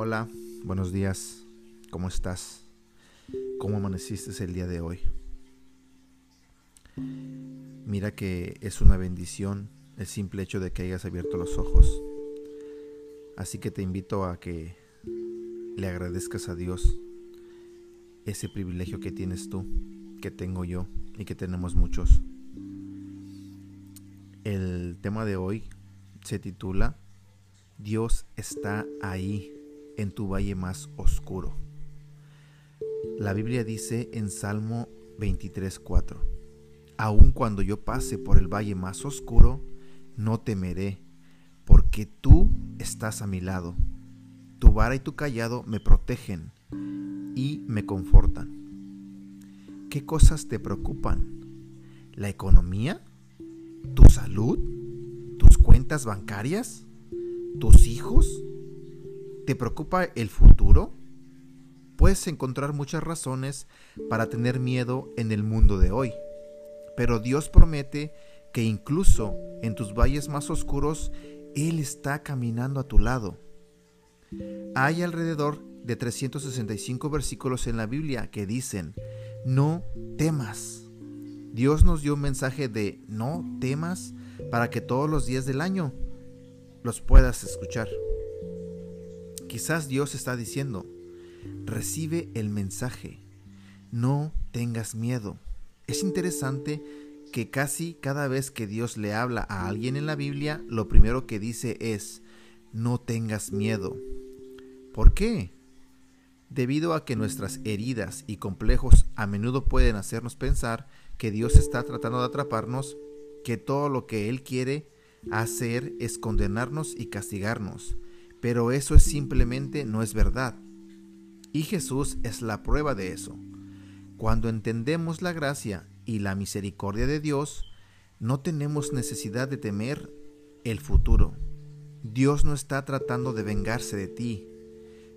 Hola, buenos días, ¿cómo estás? ¿Cómo amaneciste el día de hoy? Mira que es una bendición el simple hecho de que hayas abierto los ojos. Así que te invito a que le agradezcas a Dios ese privilegio que tienes tú, que tengo yo y que tenemos muchos. El tema de hoy se titula Dios está ahí en tu valle más oscuro. La Biblia dice en Salmo 23:4, Aun cuando yo pase por el valle más oscuro, no temeré, porque tú estás a mi lado. Tu vara y tu callado me protegen y me confortan. ¿Qué cosas te preocupan? ¿La economía? ¿Tu salud? ¿Tus cuentas bancarias? ¿Tus hijos? ¿Te preocupa el futuro? Puedes encontrar muchas razones para tener miedo en el mundo de hoy, pero Dios promete que incluso en tus valles más oscuros, Él está caminando a tu lado. Hay alrededor de 365 versículos en la Biblia que dicen, no temas. Dios nos dio un mensaje de no temas para que todos los días del año los puedas escuchar. Quizás Dios está diciendo, recibe el mensaje, no tengas miedo. Es interesante que casi cada vez que Dios le habla a alguien en la Biblia, lo primero que dice es, no tengas miedo. ¿Por qué? Debido a que nuestras heridas y complejos a menudo pueden hacernos pensar que Dios está tratando de atraparnos, que todo lo que Él quiere hacer es condenarnos y castigarnos, pero eso es simplemente no es verdad. Y Jesús es la prueba de eso. Cuando entendemos la gracia y la misericordia de Dios, no tenemos necesidad de temer el futuro. Dios no está tratando de vengarse de ti.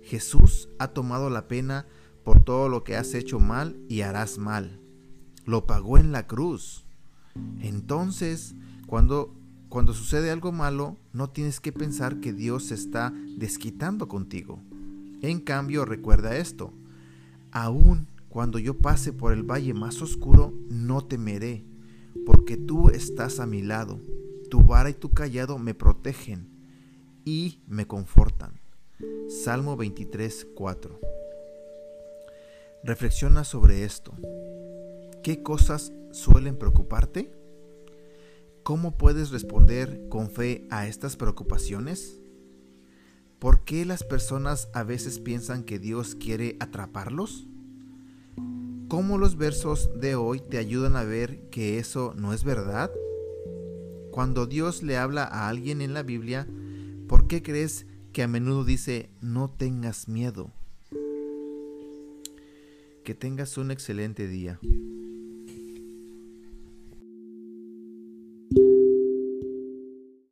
Jesús ha tomado la pena por todo lo que has hecho mal y harás mal. Lo pagó en la cruz. Entonces, cuando cuando sucede algo malo, no tienes que pensar que Dios se está desquitando contigo. En cambio, recuerda esto, aun cuando yo pase por el valle más oscuro, no temeré, porque tú estás a mi lado, tu vara y tu callado me protegen y me confortan. Salmo 23, 4. Reflexiona sobre esto. ¿Qué cosas suelen preocuparte? ¿Cómo puedes responder con fe a estas preocupaciones? ¿Por qué las personas a veces piensan que Dios quiere atraparlos? ¿Cómo los versos de hoy te ayudan a ver que eso no es verdad? Cuando Dios le habla a alguien en la Biblia, ¿por qué crees que a menudo dice no tengas miedo? Que tengas un excelente día.